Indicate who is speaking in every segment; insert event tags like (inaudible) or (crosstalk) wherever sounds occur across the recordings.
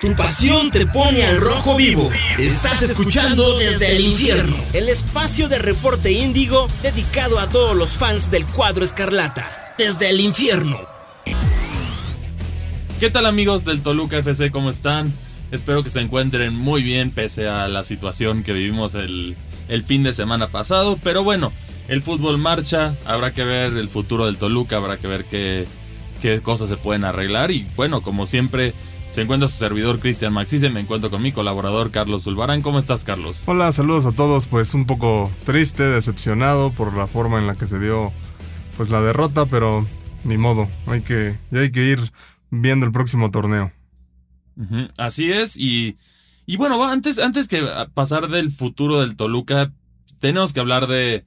Speaker 1: Tu pasión te pone al rojo vivo. Estás escuchando desde el infierno. El espacio de reporte índigo dedicado a todos los fans del cuadro escarlata. Desde el infierno.
Speaker 2: ¿Qué tal amigos del Toluca FC? ¿Cómo están? Espero que se encuentren muy bien pese a la situación que vivimos el, el fin de semana pasado. Pero bueno, el fútbol marcha. Habrá que ver el futuro del Toluca. Habrá que ver qué, qué cosas se pueden arreglar. Y bueno, como siempre se encuentra su servidor Cristian Maxice, me encuentro con mi colaborador Carlos Zulbarán. ¿Cómo estás, Carlos?
Speaker 3: Hola, saludos a todos. Pues un poco triste, decepcionado por la forma en la que se dio pues la derrota, pero ni modo. Hay que, ya hay que ir viendo el próximo torneo.
Speaker 2: Así es, y, y bueno, antes, antes que pasar del futuro del Toluca, tenemos que hablar de,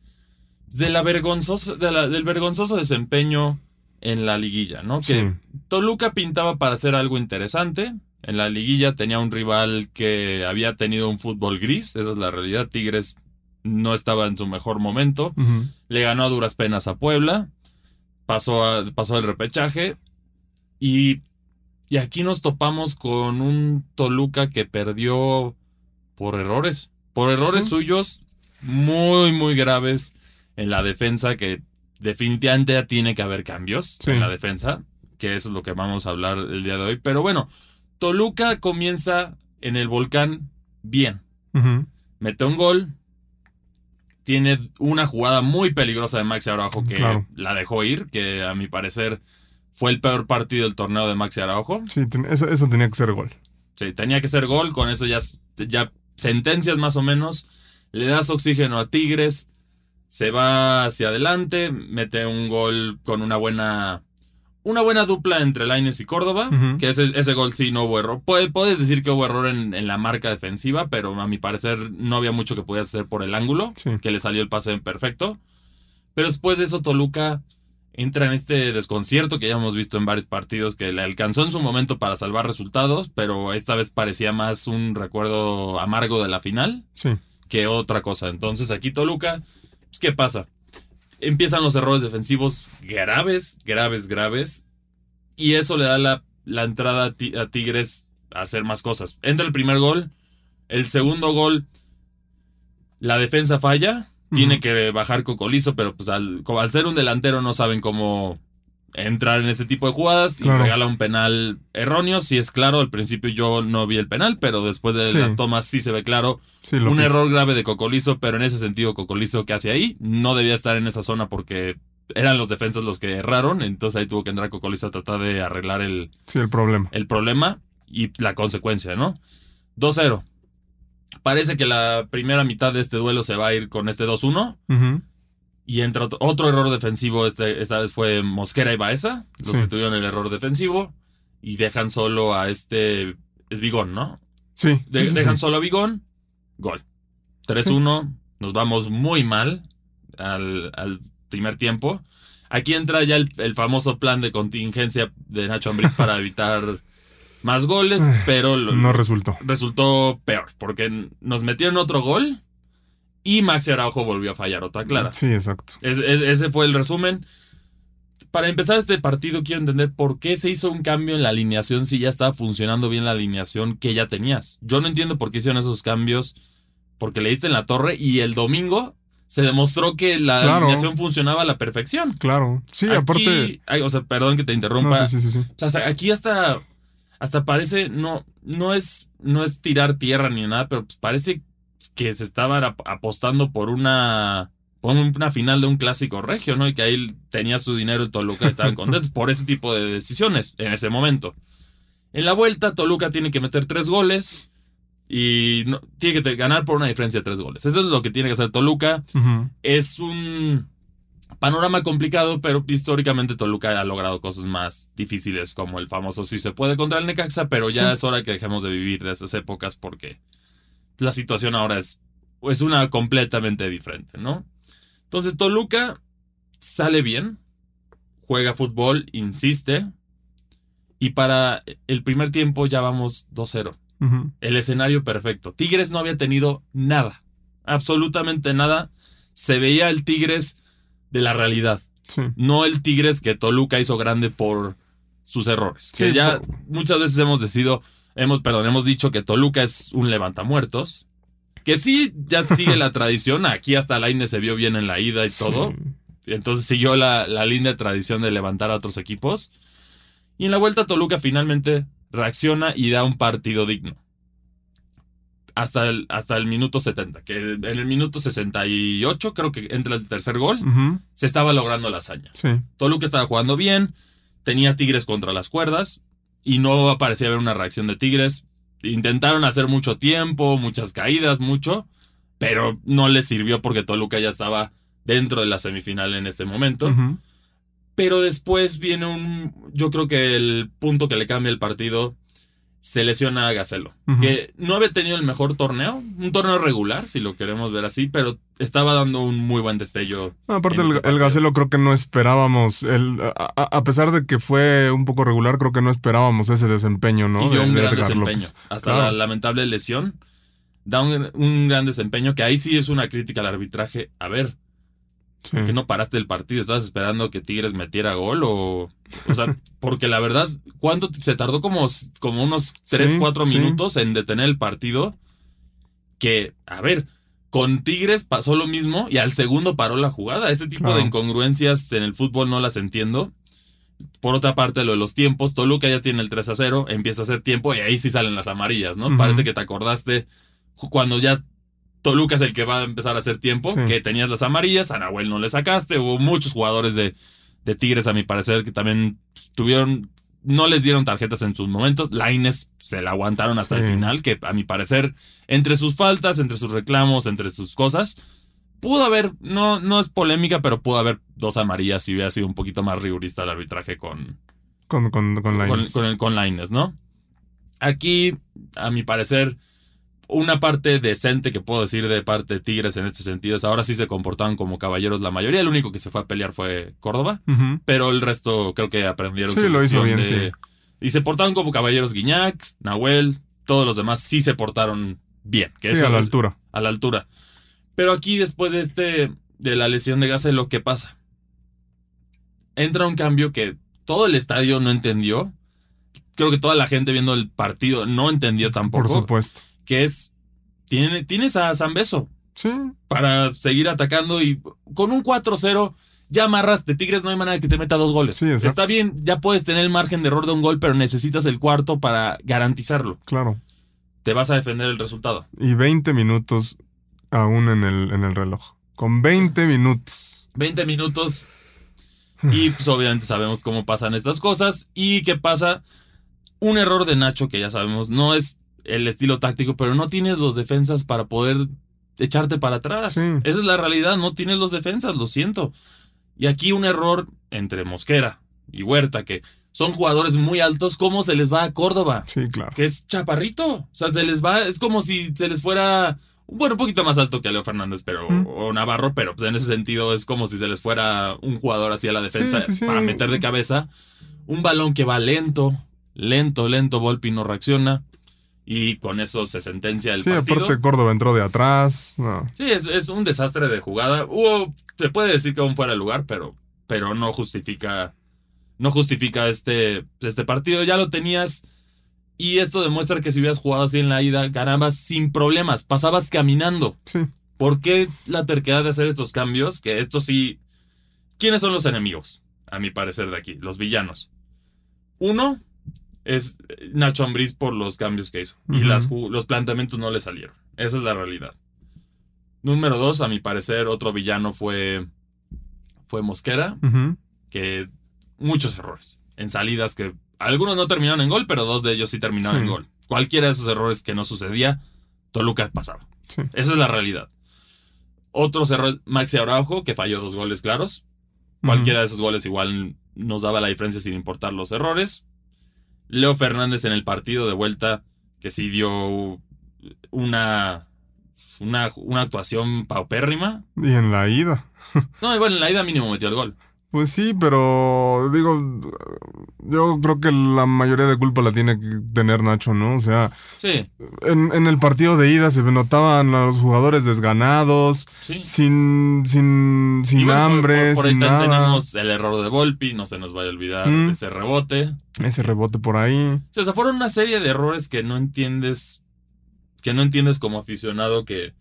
Speaker 2: de la vergonzosa, de la- del vergonzoso desempeño en la liguilla, ¿no? Que
Speaker 3: Sí.
Speaker 2: Toluca pintaba para hacer algo interesante. En la liguilla tenía un rival que había tenido un fútbol gris, esa es la realidad. Tigres no estaba en su mejor momento. Le ganó a duras penas a Puebla. Pasó, a- pasó el repechaje. Y, y aquí nos topamos con un Toluca que perdió por errores. Por errores
Speaker 3: Sí.
Speaker 2: suyos muy, muy graves en la defensa que definitivamente ya tiene que haber cambios
Speaker 3: Sí.
Speaker 2: en la defensa. Que eso es lo que vamos a hablar el día de hoy. Pero bueno, Toluca comienza en el volcán bien mete un gol. Tiene una jugada muy peligrosa de Maxi Araujo que
Speaker 3: Claro.
Speaker 2: la dejó ir, que a mi parecer fue el peor partido del torneo de Maxi Araujo.
Speaker 3: Sí, eso, eso tenía que ser gol.
Speaker 2: Sí, tenía que ser gol, con eso ya, ya sentencias más o menos. Le das oxígeno a Tigres, se va hacia adelante, mete un gol con una buena una buena dupla entre Laines y Córdoba, que ese, ese gol sí no hubo error. Puede- puedes decir que hubo error en, en la marca defensiva, pero a mi parecer no había mucho que podías hacer por el ángulo,
Speaker 3: Sí.
Speaker 2: que le salió el pase perfecto. Pero después de eso Toluca entra en este desconcierto que ya hemos visto en varios partidos, que le alcanzó en su momento para salvar resultados, pero esta vez parecía más un recuerdo amargo de la final
Speaker 3: Sí.
Speaker 2: que otra cosa. Entonces aquí Toluca, pues, ¿qué pasa? Empiezan los errores defensivos graves, graves, graves. Y eso le da la, la entrada a, Ti- a Tigres a hacer más cosas. Entra el primer gol. El segundo gol, la defensa falla. Tiene que bajar Cocolizo, pero pues al ser un delantero no saben cómo entrar en ese tipo de jugadas y regala un penal erróneo. Si es claro, al principio yo no vi el penal, pero después de
Speaker 3: Sí.
Speaker 2: las tomas sí se ve claro
Speaker 3: Sí,
Speaker 2: un error grave de Cocolizo, pero en ese sentido Cocolizo que hace ahí no debía estar en esa zona porque eran los defensas los que erraron, entonces ahí tuvo que entrar Cocolizo a tratar de arreglar el,
Speaker 3: Sí, el problema.
Speaker 2: el problema y la consecuencia, ¿no? 2-0. Parece que la primera mitad de este duelo se va a ir con este 2-1
Speaker 3: Ujú.
Speaker 2: Y entra otro, otro error defensivo, este, esta vez fue Mosquera y Baeza, los
Speaker 3: Sí.
Speaker 2: que tuvieron el error defensivo y dejan solo a este, es Bigón, ¿no?
Speaker 3: Sí. sí,
Speaker 2: De-
Speaker 3: sí,
Speaker 2: dejan
Speaker 3: sí.
Speaker 2: solo a Bigón. Gol. 3-1. Nos vamos muy mal al, al primer tiempo. Aquí entra ya el, el famoso plan de contingencia de Nacho Ambriz (laughs) para evitar más goles, pero lo-
Speaker 3: No resultó.
Speaker 2: resultó peor, porque nos metieron otro gol y Maxi Araujo volvió a fallar otra clara.
Speaker 3: Sí, exacto.
Speaker 2: Es- es- ese fue el resumen. Para empezar este partido quiero entender por qué se hizo un cambio en la alineación si ya estaba funcionando bien la alineación que ya tenías. Yo no entiendo por qué hicieron esos cambios porque le diste en la torre y el domingo se demostró que la
Speaker 3: Claro.
Speaker 2: alineación funcionaba a la perfección.
Speaker 3: Claro. Sí,
Speaker 2: Aquí-
Speaker 3: aparte.
Speaker 2: ay, o sea, perdón que te interrumpa.
Speaker 3: No, sí, sí, sí.
Speaker 2: O sea, hasta- aquí hasta, hasta parece, no, no es, no es tirar tierra ni nada, pero pues parece que se estaban ap- apostando por una, por una final de un clásico regio, ¿no? Y que ahí tenía su dinero y Toluca estaban (laughs) contentos por ese tipo de decisiones en ese momento. En la vuelta, Toluca tiene que meter tres goles y no- tiene que ganar por una diferencia de tres goles. Eso es lo que tiene que hacer Toluca es un panorama complicado, pero históricamente Toluca ha logrado cosas más difíciles, como el famoso sí se puede contra el Necaxa, pero ya
Speaker 3: Sí.
Speaker 2: es hora que dejemos de vivir de esas épocas porque la situación ahora es, es una completamente diferente, ¿no? Entonces Toluca sale bien, juega fútbol, insiste, y para el primer tiempo ya vamos 2-0
Speaker 3: Ujú.
Speaker 2: el escenario perfecto. Tigres no había tenido nada, absolutamente nada. Se veía el Tigres de la realidad,
Speaker 3: Sí.
Speaker 2: no el Tigres que Toluca hizo grande por sus errores. Que ya muchas veces hemos decidido, hemos, perdón, hemos dicho que Toluca es un levantamuertos. Que sí, ya sigue la (laughs) tradición. Aquí hasta Laine se vio bien en la ida y todo. Entonces siguió la, la linda tradición de levantar a otros equipos. Y en la vuelta Toluca finalmente reacciona y da un partido digno. Hasta el, hasta el minuto 70, que en el minuto 68 creo que entra el tercer gol, se estaba logrando la hazaña.
Speaker 3: Sí.
Speaker 2: Toluca estaba jugando bien, tenía Tigres contra las cuerdas y no parecía haber una reacción de Tigres. Intentaron hacer mucho tiempo, muchas caídas, mucho, pero no les sirvió porque Toluca ya estaba dentro de la semifinal en este momento. Pero después viene un. Yo creo que el punto que le cambia el partido. Se lesiona a Gacelo. Que no había tenido el mejor torneo. Un torneo regular, si lo queremos ver así. Pero estaba dando un muy buen destello.
Speaker 3: No, aparte, el,
Speaker 2: este
Speaker 3: el. Gacelo creo que no esperábamos. El, a, a- a pesar de que fue un poco regular, creo que no esperábamos ese desempeño, ¿no?
Speaker 2: y dio
Speaker 3: De-
Speaker 2: un
Speaker 3: de
Speaker 2: gran
Speaker 3: Edgar
Speaker 2: desempeño.
Speaker 3: López.
Speaker 2: Hasta
Speaker 3: Claro.
Speaker 2: la lamentable lesión. Da un, un gran desempeño. Que ahí sí es una crítica al arbitraje. A ver,
Speaker 3: Sí.
Speaker 2: ¿por qué no paraste el partido? ¿Estabas esperando que Tigres metiera gol? O, o sea, (laughs) porque la verdad, ¿cuánto se tardó? Como, como unos 3,
Speaker 3: Sí,
Speaker 2: 4
Speaker 3: sí.
Speaker 2: minutos en detener el partido. Que, a ver, con Tigres pasó lo mismo y al segundo paró la jugada. Ese tipo
Speaker 3: Claro.
Speaker 2: de incongruencias en el fútbol no las entiendo. Por otra parte, lo de los tiempos, Toluca ya tiene el 3 a 0, empieza a hacer tiempo y ahí sí salen las amarillas, ¿no? Parece que te acordaste cuando ya Toluca es el que va a empezar a hacer tiempo,
Speaker 3: Sí.
Speaker 2: que tenías las amarillas, a Nahuel no le sacaste, hubo muchos jugadores de, de Tigres, a mi parecer, que también tuvieron, no les dieron tarjetas en sus momentos, Laines se la aguantaron hasta el final, que a mi parecer, entre sus faltas, entre sus reclamos, entre sus cosas, pudo haber, no, no es polémica, pero pudo haber dos amarillas si hubiera sido un poquito más rigurista el arbitraje con,
Speaker 3: Con, con, con
Speaker 2: con,
Speaker 3: Lainez.
Speaker 2: con con Lainez, ¿no? Aquí, a mi parecer, una parte decente que puedo decir de parte de Tigres en este sentido es ahora sí se comportaban como caballeros la mayoría. El único que se fue a pelear fue Córdoba, pero el resto creo que aprendieron
Speaker 3: Sí,
Speaker 2: su
Speaker 3: lo hizo bien,
Speaker 2: de-
Speaker 3: sí.
Speaker 2: Y se portaron como caballeros Guiñac, Nahuel, todos los demás sí se portaron bien. Que
Speaker 3: Sí,
Speaker 2: eso
Speaker 3: a la
Speaker 2: es-
Speaker 3: altura.
Speaker 2: a la altura. Pero aquí, después de este, de la lesión de Gacelo, ¿qué pasa? Entra un cambio que todo el estadio no entendió. Creo que toda la gente viendo el partido no entendió tampoco.
Speaker 3: Por supuesto.
Speaker 2: Que es. Tiene, tienes a Zambeso
Speaker 3: Sí,
Speaker 2: para seguir atacando y con un 4-0 ya amarras de Tigres, no hay manera que te meta dos goles.
Speaker 3: Sí.
Speaker 2: Está bien, ya puedes tener el margen de error de un gol, pero necesitas el cuarto para garantizarlo.
Speaker 3: claro.
Speaker 2: Te vas a defender el resultado.
Speaker 3: Y 20 minutos aún en el, en el reloj. Con 20 minutos.
Speaker 2: 20 minutos. Y pues obviamente sabemos cómo pasan estas cosas. Y qué pasa. Un error de Nacho, que ya sabemos, no es el estilo táctico, pero no tienes los defensas para poder echarte para atrás.
Speaker 3: Sí.
Speaker 2: Esa es la realidad, no tienes los defensas, lo siento. Y aquí un error entre Mosquera y Huerta, que son jugadores muy altos, ¿cómo se les va a Córdoba?
Speaker 3: Sí, claro.
Speaker 2: Que es chaparrito. O sea, se les va, es como si se les fuera, bueno, un poquito más alto que a Leo Fernández, pero,
Speaker 3: Mm.
Speaker 2: o Navarro, pero pues en ese sentido es como si se les fuera un jugador así a la defensa
Speaker 3: Sí, sí, sí.
Speaker 2: para meter de cabeza. Un balón que va lento, lento, lento, Volpi no reacciona. Y con eso se sentencia el
Speaker 3: Sí,
Speaker 2: partido.
Speaker 3: aparte Córdoba entró de atrás. No.
Speaker 2: Sí, es, es un desastre de jugada. Hubo, se puede decir que aún fuera de lugar, pero, pero no justifica, no justifica este, este partido. Ya lo tenías. Y esto demuestra que si hubieras jugado así en la ida, ganabas sin problemas, pasabas caminando.
Speaker 3: Sí.
Speaker 2: ¿Por qué la terquedad de hacer estos cambios? Que esto sí. ¿Quiénes son los enemigos? A mi parecer de aquí, los villanos. Uno es Nacho Ambriz por los cambios que hizo. Y las los planteamientos no le salieron. Esa es la realidad. Número dos, a mi parecer, otro villano fue. Fue Mosquera, que muchos errores. En salidas que algunos no terminaron en gol, pero dos de ellos sí terminaron
Speaker 3: Sí.
Speaker 2: en gol. Cualquiera de esos errores que no sucedía, Toluca pasaba.
Speaker 3: Sí.
Speaker 2: Esa es la realidad. Otros errores, Maxi Araujo, que falló dos goles claros. Cualquiera de esos goles igual nos daba la diferencia sin importar los errores. Leo Fernández en el partido de vuelta, que sí dio una, una, una actuación paupérrima.
Speaker 3: Y en la ida.
Speaker 2: No, igual en la ida mínimo metió el gol.
Speaker 3: Pues sí, pero digo, yo creo que la mayoría de culpa la tiene que tener Nacho, ¿no? O sea,
Speaker 2: Sí,
Speaker 3: en, en el partido de ida se notaban a los jugadores desganados,
Speaker 2: sí.
Speaker 3: sin, sin, sin
Speaker 2: bueno,
Speaker 3: hambre,
Speaker 2: por, por ahí
Speaker 3: sin
Speaker 2: también
Speaker 3: nada.
Speaker 2: tenemos el error de Volpi, no se nos vaya a olvidar
Speaker 3: Mm.
Speaker 2: ese rebote.
Speaker 3: Ese rebote por ahí.
Speaker 2: O sea, fueron una serie de errores que no entiendes, que no entiendes como aficionado que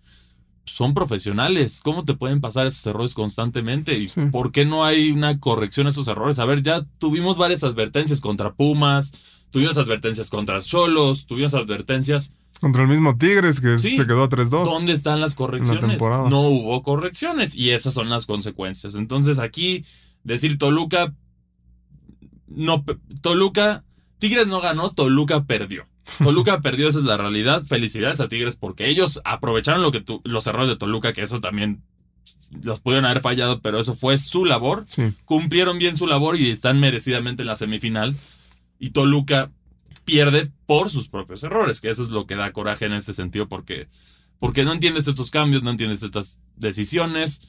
Speaker 2: son profesionales. ¿Cómo te pueden pasar esos errores constantemente? ¿Y
Speaker 3: Sí.
Speaker 2: por qué no hay una corrección a esos errores? A ver, ya tuvimos varias advertencias contra Pumas, tuvimos advertencias contra Cholos, tuvimos advertencias.
Speaker 3: Contra el mismo Tigres que
Speaker 2: Sí.
Speaker 3: se quedó a 3-2.
Speaker 2: ¿Dónde están las correcciones? No hubo correcciones y esas son las consecuencias. Entonces aquí decir Toluca, no, Toluca, Tigres no ganó, Toluca perdió. Toluca perdió, esa es la realidad. Felicidades a Tigres porque ellos aprovecharon lo que tu- los errores de Toluca, que eso también los pudieron haber fallado, pero eso fue su labor.
Speaker 3: Sí.
Speaker 2: Cumplieron bien su labor y están merecidamente en la semifinal. Y Toluca pierde por sus propios errores, que eso es lo que da coraje en este sentido porque, porque no entiendes estos cambios, no entiendes estas decisiones.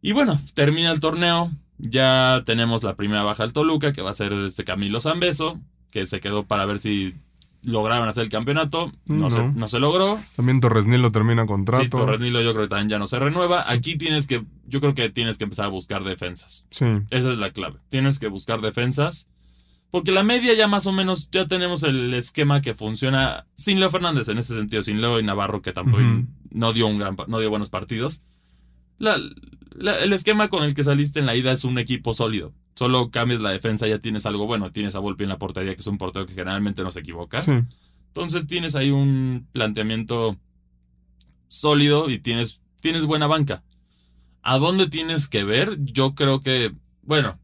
Speaker 2: Y bueno, termina el torneo. Ya tenemos la primera baja al Toluca, que va a ser este Camilo Zambeso, que se quedó para ver si lograron hacer el campeonato. No,
Speaker 3: No.
Speaker 2: Se, no se logró.
Speaker 3: También Torres Nilo termina
Speaker 2: Sí,
Speaker 3: contrato.
Speaker 2: Torres Nilo yo creo que también ya no se renueva. Aquí tienes que, yo creo que tienes que empezar a buscar defensas.
Speaker 3: Sí.
Speaker 2: Esa es la clave. Tienes que buscar defensas. Porque la media ya más o menos, ya tenemos el esquema que funciona sin Leo Fernández en ese sentido, sin Leo y Navarro, que tampoco no dio un gran no dio buenos partidos. La- la- el esquema con el que saliste en la ida es un equipo sólido. Solo cambias la defensa, ya tienes algo bueno. Tienes a Volpi en la portería, que es un portero que generalmente no se equivoca.
Speaker 3: Sí.
Speaker 2: Entonces tienes ahí un planteamiento sólido y tienes, tienes buena banca. ¿A dónde tienes que ver? Yo creo que, bueno,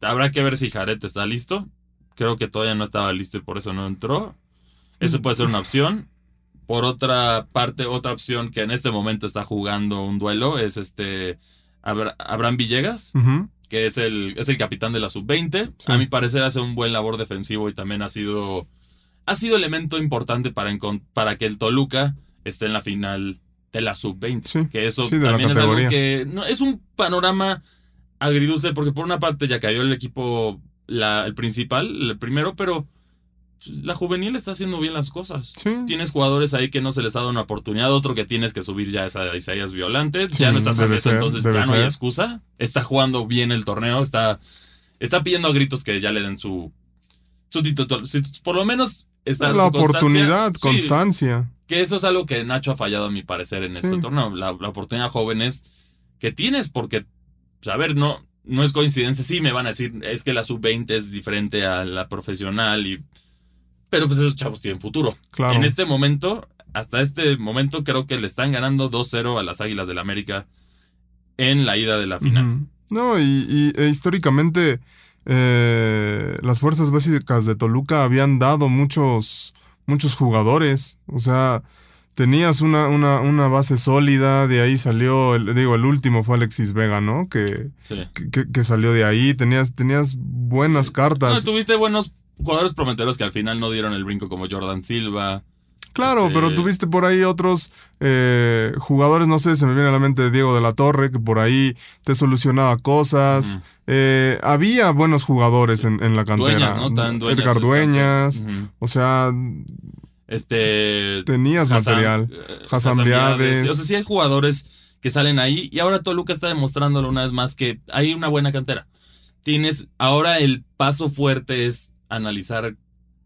Speaker 2: habrá que ver si Jared está listo. Creo que todavía no estaba listo y por eso no entró. Esa puede ser una opción. Por otra parte, otra opción que en este momento está jugando un duelo es este Abra- Abraham Villegas. Que es el, es el capitán de la sub-20.
Speaker 3: Sí.
Speaker 2: A mi parecer hace un buen labor defensivo y también ha sido, ha sido elemento importante para, para que el Toluca esté en la final de la sub-20.
Speaker 3: Sí,
Speaker 2: Que eso
Speaker 3: sí,
Speaker 2: también es algo que no, es un panorama agridulce porque por una parte ya cayó el equipo, la- el principal, el primero, pero la juvenil está haciendo bien las cosas.
Speaker 3: Sí.
Speaker 2: Tienes jugadores ahí que no se les ha dado una oportunidad, otro que tienes que subir ya es a Isaías Violante,
Speaker 3: Sí,
Speaker 2: ya no estás
Speaker 3: debe
Speaker 2: eso,
Speaker 3: ser,
Speaker 2: entonces ya no hay excusa. Está jugando bien el torneo, está, está pidiendo a gritos que ya le den su, su título. Si- Por lo menos está
Speaker 3: la
Speaker 2: su constancia.
Speaker 3: oportunidad,
Speaker 2: Sí,
Speaker 3: constancia.
Speaker 2: que eso es algo que Nacho ha fallado a mi parecer en este torneo. La, la oportunidad jóvenes que tienes, porque, pues, a ver, no, no es coincidencia. Sí, me van a decir, es que la sub-20 es diferente a la profesional y... Pero pues esos chavos tienen futuro.
Speaker 3: Claro.
Speaker 2: En este momento, hasta este momento, creo que le están ganando 2-0 a las Águilas del América en la ida de la final.
Speaker 3: No, y, y- e históricamente eh, las fuerzas básicas de Toluca habían dado muchos, muchos jugadores. O sea, tenías una, una, una base sólida, de ahí salió, el, digo, el último fue Alexis Vega, ¿no? Que,
Speaker 2: Sí.
Speaker 3: que, que salió de ahí, tenías, tenías buenas
Speaker 2: No,
Speaker 3: cartas.
Speaker 2: tuviste buenos jugadores prometedores que al final no dieron el brinco como Jordan Silva.
Speaker 3: Claro,
Speaker 2: Este-
Speaker 3: pero tuviste por ahí otros eh, jugadores, no sé, se me viene a la mente Diego de la Torre, que por ahí te solucionaba cosas. Eh, había buenos jugadores en, en la cantera.
Speaker 2: Dueñas, ¿no? Tan Dueñas
Speaker 3: Edgar Dueñas. O sea,
Speaker 2: Este.
Speaker 3: tenías
Speaker 2: Hassan-
Speaker 3: material.
Speaker 2: eh,
Speaker 3: Hassan
Speaker 2: Hassan. O sea, sí hay jugadores que salen ahí. Y ahora Toluca está demostrándolo una vez más que hay una buena cantera. Tienes. Ahora el paso fuerte es analizar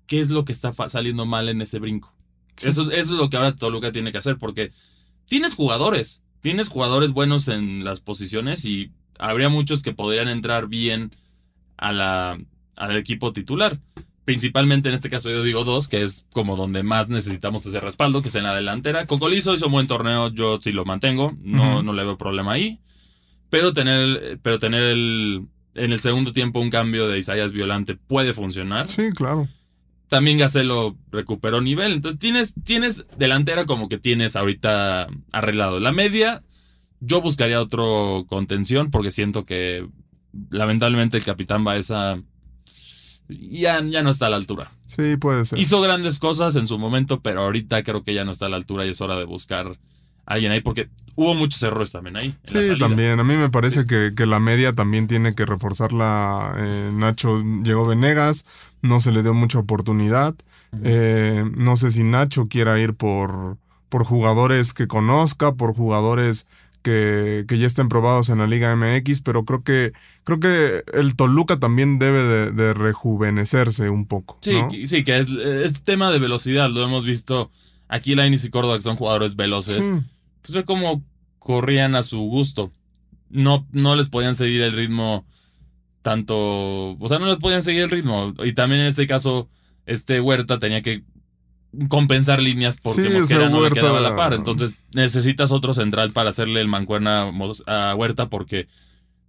Speaker 2: qué es lo que está saliendo mal en ese brinco. Eso, es- eso es lo que ahora Toluca tiene que hacer. Porque tienes jugadores. Tienes jugadores buenos en las posiciones y habría muchos que podrían entrar bien a la, al equipo titular. Principalmente en este caso yo digo dos, que es como donde más necesitamos ese respaldo, que es en la delantera. Cocolizo hizo un buen torneo, yo sí lo mantengo, no, no le veo problema ahí. Pero tener, pero tener el, en el segundo tiempo un cambio de Isaías Violante puede funcionar.
Speaker 3: Sí, claro.
Speaker 2: También Gacelo recuperó nivel. Entonces tienes, tienes delantera como que tienes ahorita arreglado. La media, yo buscaría otro contención porque siento que lamentablemente el capitán Baeza ya, ya no está a la altura.
Speaker 3: Sí, puede ser.
Speaker 2: Hizo grandes cosas en su momento, pero ahorita creo que ya no está a la altura y es hora de buscar alguien ahí, porque hubo muchos errores también ahí.
Speaker 3: Sí, también. A mí me parece que, que la media también tiene que reforzarla. eh, Nacho llegó Venegas, no se le dio mucha oportunidad. Eh, no sé si Nacho quiera ir por, por jugadores que conozca, por jugadores que, que ya estén probados en la Liga MX, pero creo que, creo que el Toluca también debe de, de rejuvenecerse un poco.
Speaker 2: Sí, sí, que es, es tema de velocidad, lo hemos visto. Aquí Lainis y Córdoba, que son jugadores veloces,
Speaker 3: Sí.
Speaker 2: Pues ve cómo corrían a su gusto. No, no les podían seguir el ritmo tanto. O sea, no les podían seguir el ritmo. Y también en este caso, este Huerta tenía que compensar líneas porque
Speaker 3: Sí,
Speaker 2: Mosquera no
Speaker 3: Huerta-
Speaker 2: le quedaba a la par. Entonces necesitas otro central para hacerle el mancuerna a Huerta porque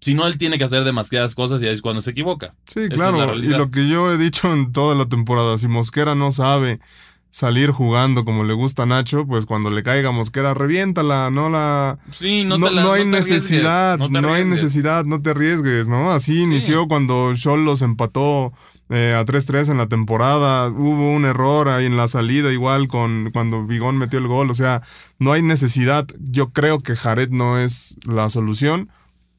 Speaker 2: si no, él tiene que hacer demasiadas cosas y ahí es cuando se equivoca.
Speaker 3: Sí,
Speaker 2: Esa
Speaker 3: claro. y lo que yo he dicho en toda la temporada, si Mosquera no sabe salir jugando como le gusta a Nacho, pues cuando le caiga Mosquera, reviéntala, no la...
Speaker 2: Sí, no, te la-
Speaker 3: no hay
Speaker 2: no te arriesgues,
Speaker 3: necesidad,
Speaker 2: no te
Speaker 3: no, hay necesidad, no te arriesgues, ¿no? Así inició cuando Cholos empató eh, a 3-3 en la temporada, hubo un error ahí en la salida igual con cuando Vigón metió el gol, o sea, no hay necesidad. Yo creo que Jared no es la solución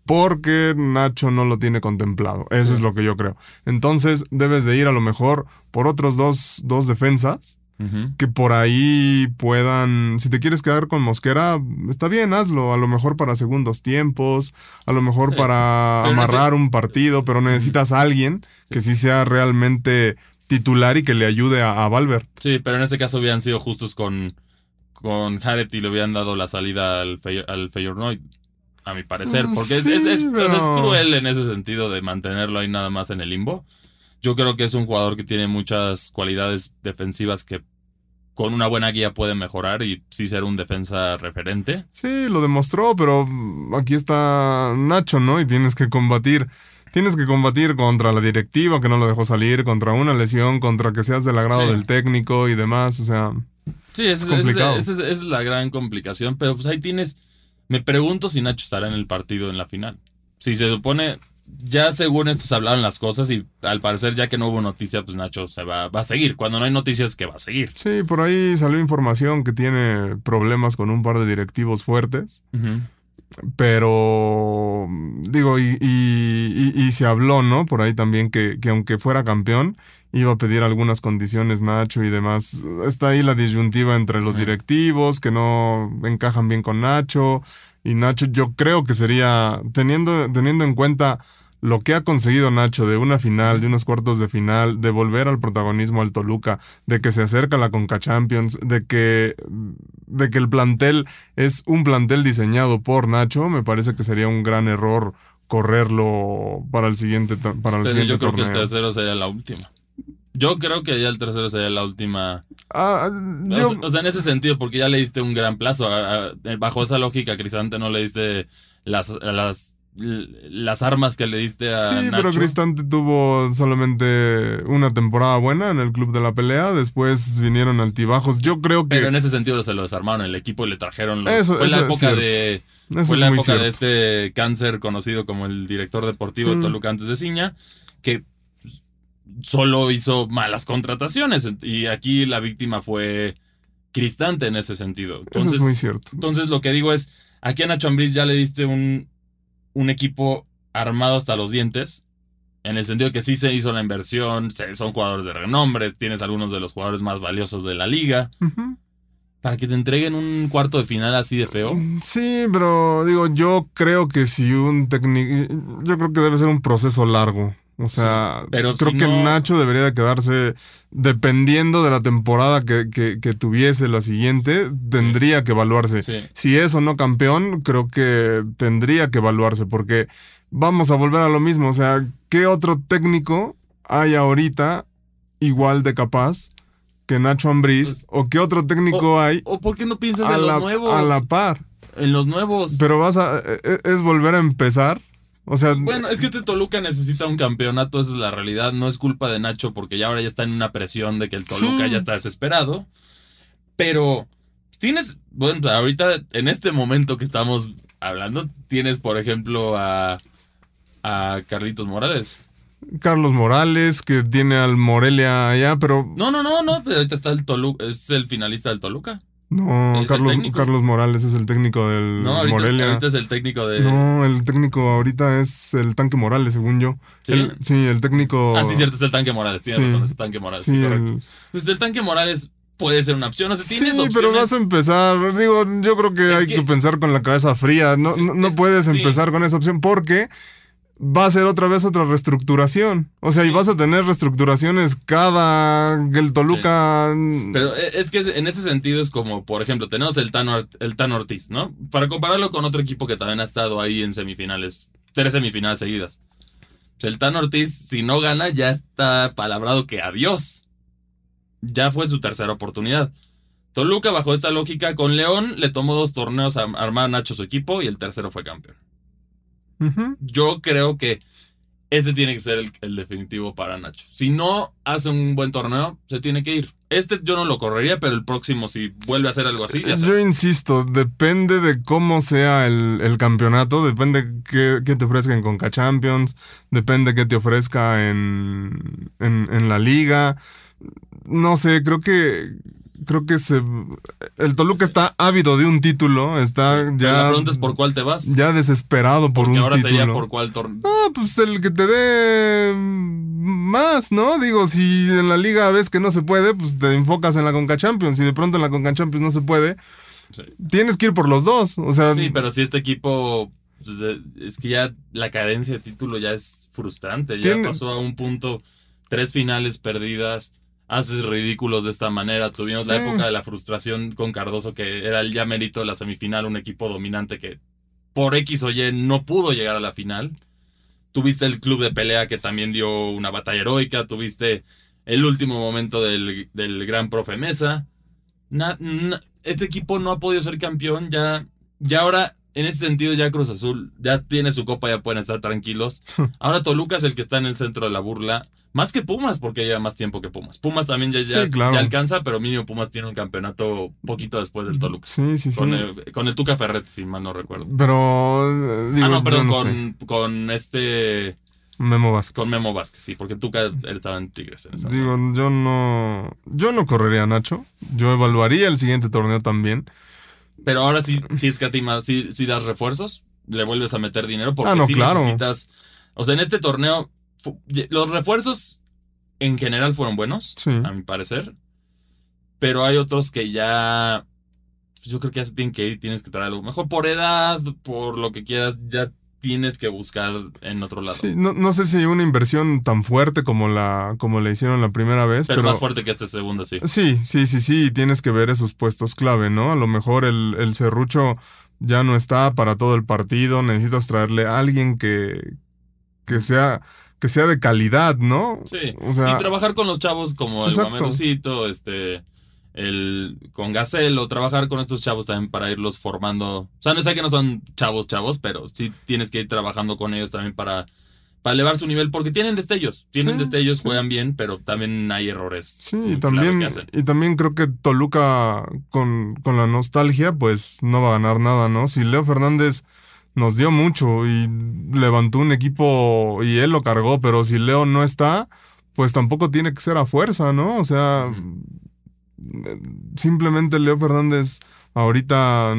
Speaker 3: porque Nacho no lo tiene contemplado, eso
Speaker 2: Sí.
Speaker 3: es lo que yo creo. Entonces debes de ir a lo mejor por otros dos, dos defensas Que por ahí puedan, si te quieres quedar con Mosquera, está bien, hazlo, a lo mejor para segundos tiempos, a lo mejor para amarrar un partido, pero necesitas a alguien que sí sea realmente titular y que le ayude a, a Valverde.
Speaker 2: Sí, pero en este caso habían sido justos con, con Jared y le habían dado la salida al, Feyenoord, a mi parecer.
Speaker 3: Mm,
Speaker 2: Porque es,
Speaker 3: sí,
Speaker 2: es, es- cruel en ese sentido de mantenerlo ahí nada más en el limbo. Yo creo que es un jugador que tiene muchas cualidades defensivas que con una buena guía puede mejorar y sí ser un defensa referente.
Speaker 3: Sí, lo demostró, pero aquí está Nacho, ¿no? Y tienes que combatir. Tienes que combatir contra la directiva que no lo dejó salir, contra una lesión, contra que seas del agrado
Speaker 2: Sí.
Speaker 3: del técnico y demás. O sea,
Speaker 2: Sí,
Speaker 3: Es
Speaker 2: es,
Speaker 3: complicado.
Speaker 2: esa es- esa es la gran complicación, pero pues ahí tienes, me pregunto si Nacho estará en el partido en la final. Si se supone, ya según esto se hablaron las cosas y al parecer ya que no hubo noticia, pues Nacho se va, va a seguir. Cuando no hay noticias, que va a seguir.
Speaker 3: sí, por ahí salió información que tiene problemas con un par de directivos fuertes. Pero digo, y, y- y- y se habló, ¿no? Por ahí también que, que aunque fuera campeón, iba a pedir algunas condiciones Nacho y demás. Está ahí la disyuntiva entre los directivos que no encajan bien con Nacho. Y Nacho, yo creo que sería, teniendo, teniendo en cuenta lo que ha conseguido Nacho de una final, de unos cuartos de final, de volver al protagonismo al Toluca, de que se acerca a la Conca Champions, de que, de que el plantel es un plantel diseñado por Nacho, me parece que sería un gran error correrlo para el siguiente, para el
Speaker 2: Pero
Speaker 3: siguiente
Speaker 2: yo creo que el tercero sería la última. Yo creo que ya el tercero sería la última.
Speaker 3: Ah,
Speaker 2: O
Speaker 3: yo-
Speaker 2: O sea, en ese sentido, porque ya le diste un gran plazo. A- a- bajo esa lógica, Crisante no le diste las, las, las armas que le diste a
Speaker 3: Sí, pero. Cristante tuvo solamente una temporada buena en el club de la pelea, después vinieron altibajos. Yo creo que
Speaker 2: Pero en ese sentido se lo desarmaron el equipo y le trajeron los.
Speaker 3: Eso-
Speaker 2: fue la
Speaker 3: eso
Speaker 2: época de.
Speaker 3: eso
Speaker 2: Fue la época
Speaker 3: cierto.
Speaker 2: de este cáncer conocido como el director deportivo
Speaker 3: Sí.
Speaker 2: de Toluca antes de Ciña, que solo hizo malas contrataciones. Y aquí la víctima fue Cristante en ese sentido.
Speaker 3: Eso
Speaker 2: Entonces,
Speaker 3: es muy cierto.
Speaker 2: entonces lo que digo es, aquí a Nacho Ambriz ya le diste un, un equipo armado hasta los dientes. En el sentido que sí se hizo la inversión, se- son jugadores de renombre, tienes algunos de los jugadores más valiosos de la liga. Para que te entreguen un cuarto de final así de feo.
Speaker 3: Sí, pero digo, yo creo que si un técnico, yo creo que debe ser un proceso largo. O sea,
Speaker 2: Sí, pero
Speaker 3: creo
Speaker 2: si
Speaker 3: que
Speaker 2: no-
Speaker 3: Nacho debería de quedarse, dependiendo de la temporada que, que- que tuviese la siguiente, tendría que evaluarse.
Speaker 2: Sí.
Speaker 3: Si es o no campeón, creo que tendría que evaluarse, porque vamos a volver a lo mismo. O sea, ¿qué otro técnico hay ahorita igual de capaz que Nacho Ambriz?
Speaker 2: Pues-
Speaker 3: ¿O qué otro técnico hay
Speaker 2: ¿O por qué no piensas en
Speaker 3: la,
Speaker 2: los nuevos?
Speaker 3: a la par?
Speaker 2: En los nuevos.
Speaker 3: Pero vas a. e- e- Es volver a empezar. O sea.
Speaker 2: Bueno, es que este Toluca necesita un campeonato, esa es la realidad. No es culpa de Nacho porque ya ahora ya está en una presión de que el Toluca
Speaker 3: Sí.
Speaker 2: ya está desesperado. Pero tienes, bueno, ahorita en este momento que estamos hablando, tienes, por ejemplo, a, a Carlitos Morales.
Speaker 3: Carlos Morales, que tiene al Morelia allá, pero.
Speaker 2: No, no, no, no, pero ahorita está el Toluca, es el finalista del Toluca.
Speaker 3: No, Carlos, Morales es el técnico del
Speaker 2: No, ahorita,
Speaker 3: Morelia.
Speaker 2: ahorita es el técnico de.
Speaker 3: No, el técnico ahorita es el tanque Morales, según yo.
Speaker 2: ¿Sí?
Speaker 3: El- sí, el técnico.
Speaker 2: Ah, sí, cierto, es el tanque Morales. Tiene
Speaker 3: Sí.
Speaker 2: razón, es el tanque Morales. Sí,
Speaker 3: Sí,
Speaker 2: correcto.
Speaker 3: el-
Speaker 2: Pues el tanque Morales puede ser una opción. O sea,
Speaker 3: sí,
Speaker 2: opciones.
Speaker 3: pero vas a empezar. Digo, yo creo que
Speaker 2: Es
Speaker 3: hay
Speaker 2: que-
Speaker 3: que, pensar con la cabeza fría. No,
Speaker 2: Sí,
Speaker 3: no, no
Speaker 2: es-
Speaker 3: puedes empezar con esa opción porque va a ser otra vez otra reestructuración. O sea, y vas a tener reestructuraciones cada. El Toluca.
Speaker 2: Pero e- es que en ese sentido es como, por ejemplo, tenemos el Ort- el Ortiz, ¿no? Para compararlo con otro equipo que también ha estado ahí en semifinales, tres semifinales seguidas. Sea, El Tano Ortiz, si no gana, ya está palabrado que adiós. Ya fue su tercera oportunidad. Toluca, bajo esta lógica, con León le tomó dos torneos a armar a Nacho su equipo y el tercero fue campeón. Yo creo que ese tiene que ser el, el definitivo para Nacho. Si no hace un buen torneo, se tiene que ir. Este yo no lo correría, pero el próximo, si vuelve a hacer algo así, ya
Speaker 3: Yo
Speaker 2: sé.
Speaker 3: insisto, depende de cómo sea el, el campeonato, depende qué, qué te ofrezca en Conca Champions, depende qué te ofrezca en, en, en la liga. No sé, creo que creo que se el Toluca está ávido de un título, está
Speaker 2: Pero
Speaker 3: ya
Speaker 2: la pregunta es por cuál te vas.
Speaker 3: ya desesperado por
Speaker 2: porque
Speaker 3: un
Speaker 2: ahora
Speaker 3: título.
Speaker 2: sería por cuál torneo.
Speaker 3: Ah, pues el que te dé más, ¿no? Digo, si en la liga ves que no se puede, pues te enfocas en la Conca Champions. Si de pronto en la Conca Champions no se puede,
Speaker 2: Sí.
Speaker 3: tienes que ir por los dos. O sea,
Speaker 2: Sí, pero si este equipo. pues, es que ya la cadencia de título ya es frustrante. Ya
Speaker 3: Tiene-
Speaker 2: pasó a un punto, tres finales perdidas. Haces ridículos de esta manera. Tuvimos la
Speaker 3: Sí.
Speaker 2: época de la frustración con Cardoso, que era el ya mérito de la semifinal, un equipo dominante que por X o Y no pudo llegar a la final. Tuviste el club de pelea que también dio una batalla heroica. Tuviste el último momento del, del gran profe Mesa. Na- na- este equipo no ha podido ser campeón. Ya, ya ahora, en ese sentido, ya Cruz Azul ya tiene su copa, ya pueden estar tranquilos. (laughs) Ahora Toluca es el que está en el centro de la burla. Más que Pumas, porque lleva más tiempo que Pumas. Pumas también ya, ya,
Speaker 3: Sí, claro.
Speaker 2: ya alcanza, pero mínimo Pumas tiene un campeonato poquito después del Toluca.
Speaker 3: Sí, sí, sí.
Speaker 2: Con, el, con el Tuca Ferretti, si mal no recuerdo.
Speaker 3: Pero. digo,
Speaker 2: ah, no, perdón,
Speaker 3: no
Speaker 2: con, con este.
Speaker 3: Memo Vázquez.
Speaker 2: Con Memo Vázquez, sí, porque Tuca él estaba en Tigres en esa
Speaker 3: Digo, yo no. Yo no correría a Nacho. Yo evaluaría el siguiente torneo también.
Speaker 2: Pero ahora sí, sí escatimas, sí, sí das refuerzos, le vuelves a meter dinero porque
Speaker 3: Ah, no,
Speaker 2: sí
Speaker 3: claro.
Speaker 2: necesitas. O sea, en este torneo, los refuerzos en general fueron buenos,
Speaker 3: Sí.
Speaker 2: a mi parecer. Pero hay otros que ya. Yo creo que ya se tienen que ir, tienes que traer algo. Mejor por edad, por lo que quieras, ya tienes que buscar en otro lado.
Speaker 3: Sí, no, no sé si una inversión tan fuerte como la, como la hicieron la primera vez.
Speaker 2: pero,
Speaker 3: Pero,
Speaker 2: más fuerte que este segundo, sí.
Speaker 3: Sí, sí, sí, sí. Tienes que ver esos puestos clave, ¿no? A lo mejor el, el serrucho ya no está para todo el partido. Necesitas traerle a alguien que, que sea. Que sea de calidad, ¿no?
Speaker 2: Sí.
Speaker 3: O sea,
Speaker 2: y trabajar con los chavos como el
Speaker 3: Exacto.
Speaker 2: Guamelucito, este, el con Gacelo, trabajar con estos chavos también para irlos formando. O sea, no sé que no son chavos, chavos, pero sí tienes que ir trabajando con ellos también para, para elevar su nivel, porque tienen destellos, tienen
Speaker 3: Sí,
Speaker 2: destellos,
Speaker 3: sí.
Speaker 2: juegan bien, pero también hay errores.
Speaker 3: Sí, y
Speaker 2: claro
Speaker 3: también, y también creo que Toluca con, con la nostalgia, pues no va a ganar nada, ¿no? Si Leo Fernández nos dio mucho y levantó un equipo y él lo cargó, pero si Leo no está, pues tampoco tiene que ser a fuerza, ¿no? O sea, simplemente Leo Fernández ahorita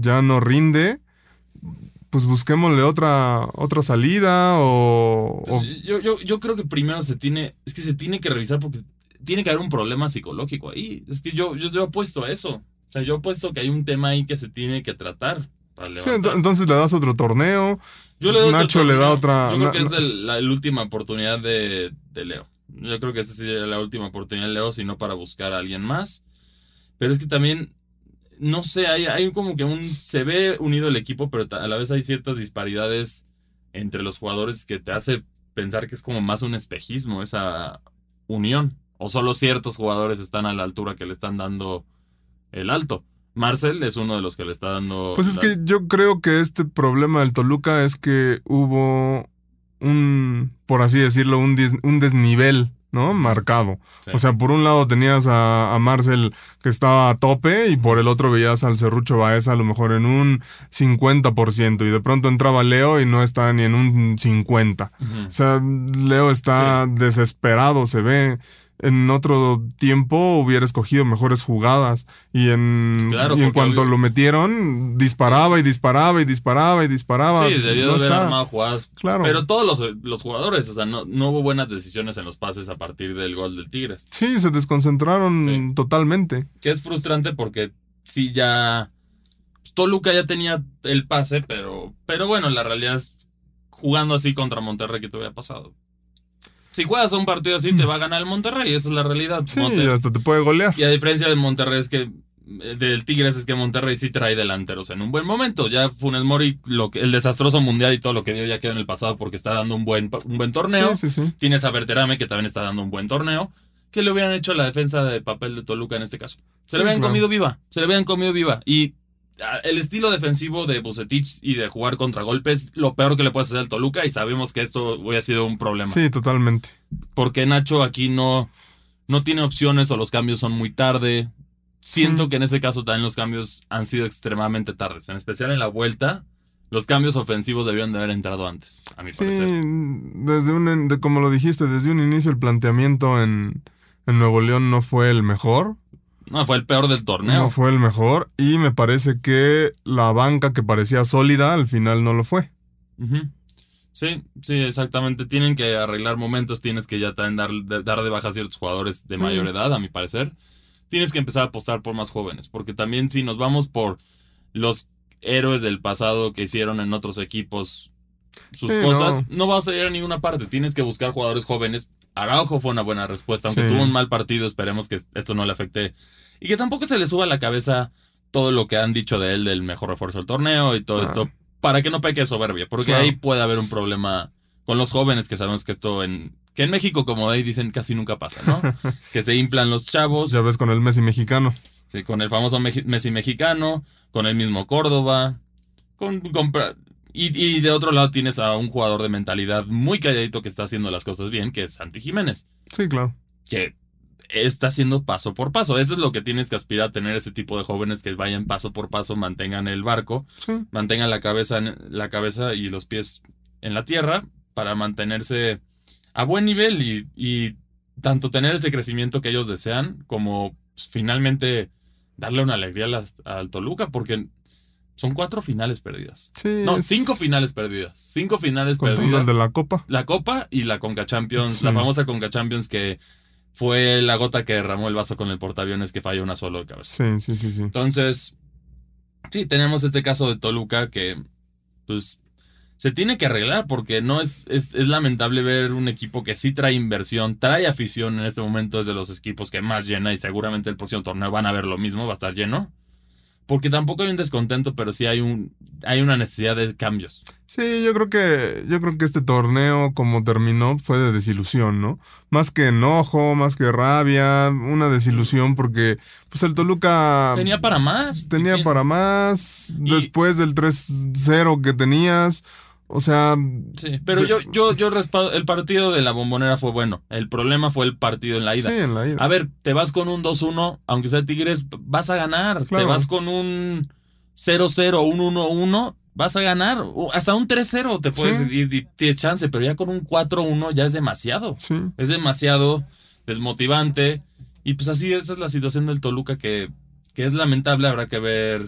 Speaker 3: ya no rinde. Pues busquémosle otra, otra salida o,
Speaker 2: Pues,
Speaker 3: o-
Speaker 2: yo, yo, yo creo que primero se tiene, es que se tiene que revisar porque tiene que haber un problema psicológico ahí. Es que yo, yo, yo apuesto a eso. O sea, yo apuesto que hay un tema ahí que se tiene que tratar.
Speaker 3: Sí, entonces le das otro torneo.
Speaker 2: Yo le doy otro
Speaker 3: Nacho le da otra-
Speaker 2: Yo creo que es el- la, la última oportunidad de, de Leo. Yo creo que esta es la última oportunidad de Leo, sino para buscar a alguien más. Pero es que también, no sé, hay, hay como que un. Se ve unido el equipo, pero a la vez hay ciertas disparidades entre los jugadores que te hace pensar que es como más un espejismo esa unión. O solo ciertos jugadores están a la altura que le están dando el alto. Marcel es uno de los que le está dando.
Speaker 3: Pues es
Speaker 2: la-
Speaker 3: que yo creo que este problema del Toluca es que hubo un, por así decirlo, un, dis- un desnivel, ¿no? Marcado.
Speaker 2: Sí.
Speaker 3: O sea, por un lado tenías a, a Marcel que estaba a tope y por el otro veías al Cerrucho Baeza a lo mejor en un 50% y de pronto entraba Leo y no está ni en un 50%.
Speaker 2: Ujú.
Speaker 3: O sea, Leo está desesperado, se ve. En otro tiempo hubiera escogido mejores jugadas. Y en,
Speaker 2: Claro,
Speaker 3: y en cuanto
Speaker 2: obvio-
Speaker 3: lo metieron, disparaba y disparaba y disparaba y disparaba.
Speaker 2: Sí, debió
Speaker 3: No
Speaker 2: haber
Speaker 3: está.
Speaker 2: armado jugadas.
Speaker 3: Claro.
Speaker 2: Pero todos los, los jugadores, o sea, no, no hubo buenas decisiones en los pases a partir del gol del Tigres.
Speaker 3: Sí, se desconcentraron
Speaker 2: Sí.
Speaker 3: totalmente.
Speaker 2: Que es frustrante porque sí ya. pues, Toluca ya tenía el pase, pero. Pero bueno, la realidad es jugando así contra Monterrey que te había pasado. Si juegas un partido así, te va a ganar el Monterrey, esa es la realidad.
Speaker 3: Sí, hasta te puede golear.
Speaker 2: Y a diferencia de Monterrey es que eh, del Tigres es que Monterrey sí trae delanteros en un buen momento. Ya Funes Mori, lo que, el desastroso mundial y todo lo que dio ya quedó en el pasado porque está dando un buen, un buen torneo.
Speaker 3: Sí, sí, sí.
Speaker 2: Tienes a Berterame que también está dando un buen torneo. ¿Qué le hubieran hecho a la defensa de papel de Toluca en este caso? Se le
Speaker 3: claro.
Speaker 2: comido viva. Se le hubieran comido viva. Y el estilo defensivo de Bucetich y de jugar contra golpes, lo peor que le puedes hacer al Toluca. Y sabemos que esto hubiera sido un problema
Speaker 3: Sí, totalmente.
Speaker 2: porque Nacho aquí no, no tiene opciones o los cambios son muy tarde. Siento
Speaker 3: Sí.
Speaker 2: que en ese caso también los cambios han sido extremadamente tardes, en especial en la vuelta. Los cambios ofensivos debieron de haber entrado antes, a mi
Speaker 3: Sí,
Speaker 2: parecer.
Speaker 3: desde un, de, como lo dijiste, desde un inicio el planteamiento en, en Nuevo León no fue el mejor.
Speaker 2: No, fue el peor del torneo.
Speaker 3: No fue el mejor. Y me parece que la banca que parecía sólida al final no lo fue.
Speaker 2: Sí, sí, exactamente. Tienen que arreglar momentos, tienes que ya también dar, de- dar de baja a ciertos jugadores de mayor edad, a mi parecer. Tienes que empezar a apostar por más jóvenes, porque también si nos vamos por los héroes del pasado que hicieron en otros equipos sus
Speaker 3: Sí,
Speaker 2: cosas, no. vas a ir a ninguna parte. Tienes que buscar jugadores jóvenes. Araujo fue una buena respuesta, aunque
Speaker 3: Sí.
Speaker 2: tuvo un mal partido, esperemos que esto no le afecte. Y que tampoco se le suba a la cabeza todo lo que han dicho de él del mejor refuerzo del torneo y todo
Speaker 3: Ah.
Speaker 2: esto para que no peque soberbia, porque
Speaker 3: Claro.
Speaker 2: ahí puede haber un problema con los jóvenes que sabemos que esto en que en México como ahí dicen casi nunca pasa, ¿no? (laughs) que se inflan los chavos,
Speaker 3: Ya ves con el Messi mexicano.
Speaker 2: sí, con el famoso Meji- Messi mexicano, con el mismo Córdoba, con, y, y de otro lado tienes a un jugador de mentalidad muy calladito que está haciendo las cosas bien, que es Santi Jiménez,
Speaker 3: Sí, claro.
Speaker 2: que está haciendo paso por paso. Eso es lo que tienes que aspirar a tener ese tipo de jóvenes que vayan paso por paso, mantengan el barco
Speaker 3: Sí.
Speaker 2: mantengan la cabeza, la cabeza y los pies en la tierra para mantenerse a buen nivel y, y tanto tener ese crecimiento que ellos desean como pues, finalmente darle una alegría al Toluca porque son cuatro finales perdidas.
Speaker 3: Sí.
Speaker 2: No, cinco finales perdidas. Cinco finales perdidas.
Speaker 3: de la Copa.
Speaker 2: La Copa y la Conca Champions,
Speaker 3: Sí.
Speaker 2: la famosa Conca Champions que fue la gota que derramó el vaso con el portaaviones que falló una solo de cabeza.
Speaker 3: Sí, sí, sí, sí.
Speaker 2: Entonces, sí, tenemos este caso de Toluca que, pues, se tiene que arreglar porque no es, es, es lamentable ver un equipo que sí trae inversión, trae afición en este momento, es de los equipos que más llena y seguramente el próximo torneo van a ver lo mismo, va a estar lleno. Porque tampoco hay un descontento, pero sí hay un hay una necesidad de cambios.
Speaker 3: Sí, yo creo que yo creo que este torneo como terminó fue de desilusión, ¿no? Más que enojo, más que rabia, una desilusión porque pues el Toluca
Speaker 2: Tenía para más.
Speaker 3: tenía para más
Speaker 2: y-
Speaker 3: después del 3-0 que tenías, o sea,
Speaker 2: Sí, pero yo, yo, yo respaldo, el partido de la bombonera fue bueno. El problema fue el partido en la ida.
Speaker 3: sí, en la ida.
Speaker 2: A ver, te vas con un 2-1, aunque sea Tigres, vas a ganar. Te vas con un 0-0, un 1-1, vas a ganar. Hasta un 3-0 te puedes
Speaker 3: Sí.
Speaker 2: ir, y tienes chance, pero ya con un 4-1 ya es demasiado.
Speaker 3: Sí.
Speaker 2: Es demasiado desmotivante. Y pues así esa es la situación del Toluca que, que es lamentable. Habrá que ver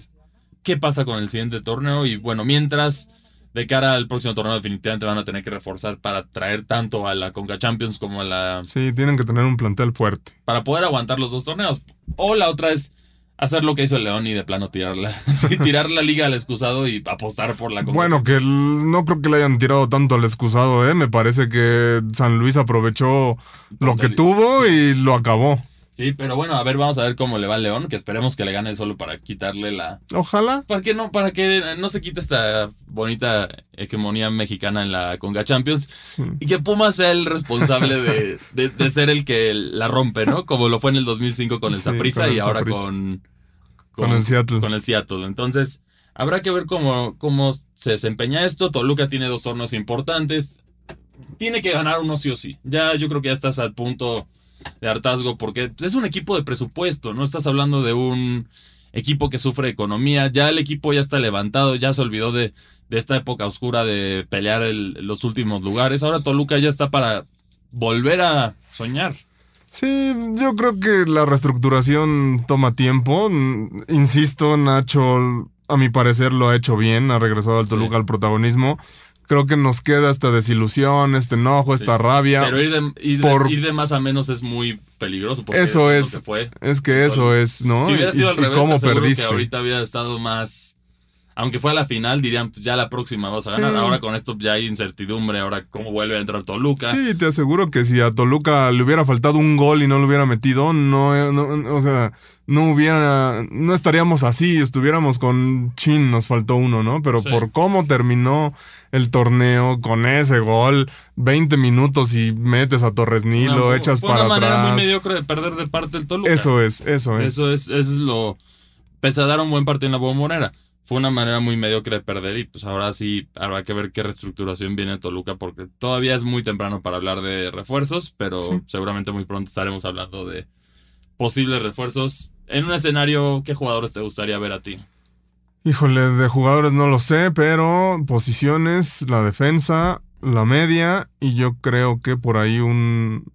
Speaker 2: qué pasa con el siguiente torneo. Y bueno, mientras, de cara al próximo torneo, definitivamente van a tener que reforzar para traer tanto a la Conca Champions como a la
Speaker 3: Sí, tienen que tener un plantel fuerte.
Speaker 2: para poder aguantar los dos torneos. O la otra es hacer lo que hizo el León y de plano tirarla, (laughs) tirar la liga al excusado y apostar por la
Speaker 3: Bueno, que el- no creo que le hayan tirado tanto al excusado, ¿eh? Me parece que San Luis aprovechó lo que tuvo y lo acabó.
Speaker 2: Sí, pero bueno, a ver, vamos a ver cómo le va al León, que esperemos que le gane solo para quitarle la...
Speaker 3: Ojalá.
Speaker 2: Para que no, para que no se quite esta bonita hegemonía mexicana en la Conga Champions
Speaker 3: Sí.
Speaker 2: y que Pumas sea el responsable de, de- de ser el que la rompe, ¿no? Como lo fue en el 2005 con el
Speaker 3: Sí, el
Speaker 2: y ahora con,
Speaker 3: Con el Seattle.
Speaker 2: Con el Seattle. Entonces, habrá que ver cómo, cómo se desempeña esto. Toluca tiene dos torneos importantes. Tiene que ganar uno sí o sí. Ya yo creo que ya estás al punto de hartazgo porque es un equipo de presupuesto. No estás hablando de un equipo que sufre economía. Ya el equipo ya está levantado, ya se olvidó de, de esta época oscura de pelear el- los últimos lugares. Ahora Toluca ya está para volver a soñar.
Speaker 3: Sí, yo creo que la reestructuración toma tiempo. Mm, Insisto, Nacho, a mi parecer, lo ha hecho bien, ha regresado al Toluca al protagonismo. Creo que nos queda esta desilusión, este enojo, esta rabia.
Speaker 2: Pero ir de, ir, de-
Speaker 3: Por-
Speaker 2: ir de más a menos es muy peligroso. Porque
Speaker 3: Eso
Speaker 2: es.
Speaker 3: es.
Speaker 2: que fue.
Speaker 3: Es que eso es, ¿no?
Speaker 2: Si hubiera
Speaker 3: Y-
Speaker 2: sido al
Speaker 3: y
Speaker 2: revés,
Speaker 3: cómo
Speaker 2: te
Speaker 3: perdiste.
Speaker 2: que ahorita hubiera estado más. Aunque fue a la final, dirían, pues ya la próxima vas a
Speaker 3: Sí.
Speaker 2: ganar. Ahora con esto ya hay incertidumbre. Ahora, ¿cómo vuelve a entrar Toluca?
Speaker 3: Sí, te aseguro que si a Toluca le hubiera faltado un gol y no lo hubiera metido, no, no- o sea, no hubiera, no estaríamos así, estuviéramos con Chin, nos faltó uno, ¿no? Pero
Speaker 2: Sí.
Speaker 3: por cómo terminó el torneo con ese gol, 20 minutos y metes a Torres Nilo,
Speaker 2: Una-
Speaker 3: echas
Speaker 2: fue
Speaker 3: para
Speaker 2: una manera
Speaker 3: atrás.
Speaker 2: muy mediocre de perder de parte del Toluca.
Speaker 3: Eso es, eso es.
Speaker 2: Eso es, eso es lo. Pese a dar un buen partido en la bombonera. Fue una manera muy mediocre de perder y pues ahora sí habrá que ver qué reestructuración viene Toluca porque todavía es muy temprano para hablar de refuerzos, pero
Speaker 3: Sí.
Speaker 2: seguramente muy pronto estaremos hablando de posibles refuerzos. En un escenario, ¿qué jugadores te gustaría ver a ti?
Speaker 3: Híjole, de jugadores no lo sé, pero posiciones, la defensa, la media y yo creo que por ahí un,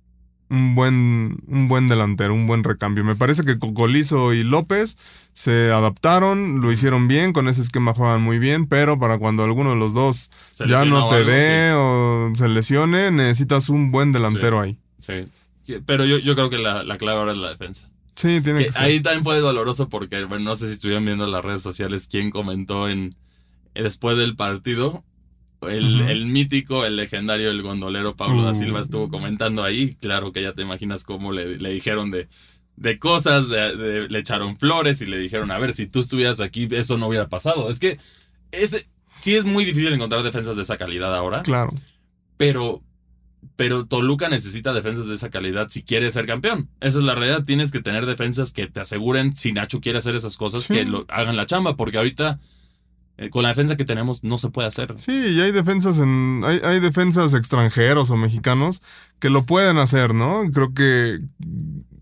Speaker 3: un buen un buen delantero, un buen recambio. Me parece que Cocolizo y López se adaptaron, lo hicieron bien, con ese esquema juegan muy bien, pero para cuando alguno de los dos
Speaker 2: ¿Se
Speaker 3: ya no te dé o se lesione, necesitas un buen delantero ahí.
Speaker 2: Sí. Pero yo, yo creo que la, la clave ahora es la defensa.
Speaker 3: Sí, tiene
Speaker 2: Que
Speaker 3: que ser.
Speaker 2: ahí también fue doloroso porque, bueno, no sé si estuvieron viendo las redes sociales quién comentó en después del partido. El, mítico, el legendario, el gondolero Pablo da. Silva estuvo comentando ahí. Claro que ya te imaginas cómo le, le dijeron de, de cosas, de- de- le echaron flores y le dijeron, a ver, si tú estuvieras aquí, eso no hubiera pasado. Es que ese, sí es muy difícil encontrar defensas de esa calidad ahora,
Speaker 3: Claro.
Speaker 2: pero, pero Toluca necesita defensas de esa calidad si quiere ser campeón. Esa es la realidad. Tienes que tener defensas que te aseguren, si Nacho quiere hacer esas cosas,
Speaker 3: Sí.
Speaker 2: que lo, hagan la chamba, porque ahorita eh, con la defensa que tenemos no se puede hacer.
Speaker 3: Sí, y hay defensas en. Hay, hay defensas extranjeros o mexicanos que lo pueden hacer, ¿no? Creo que.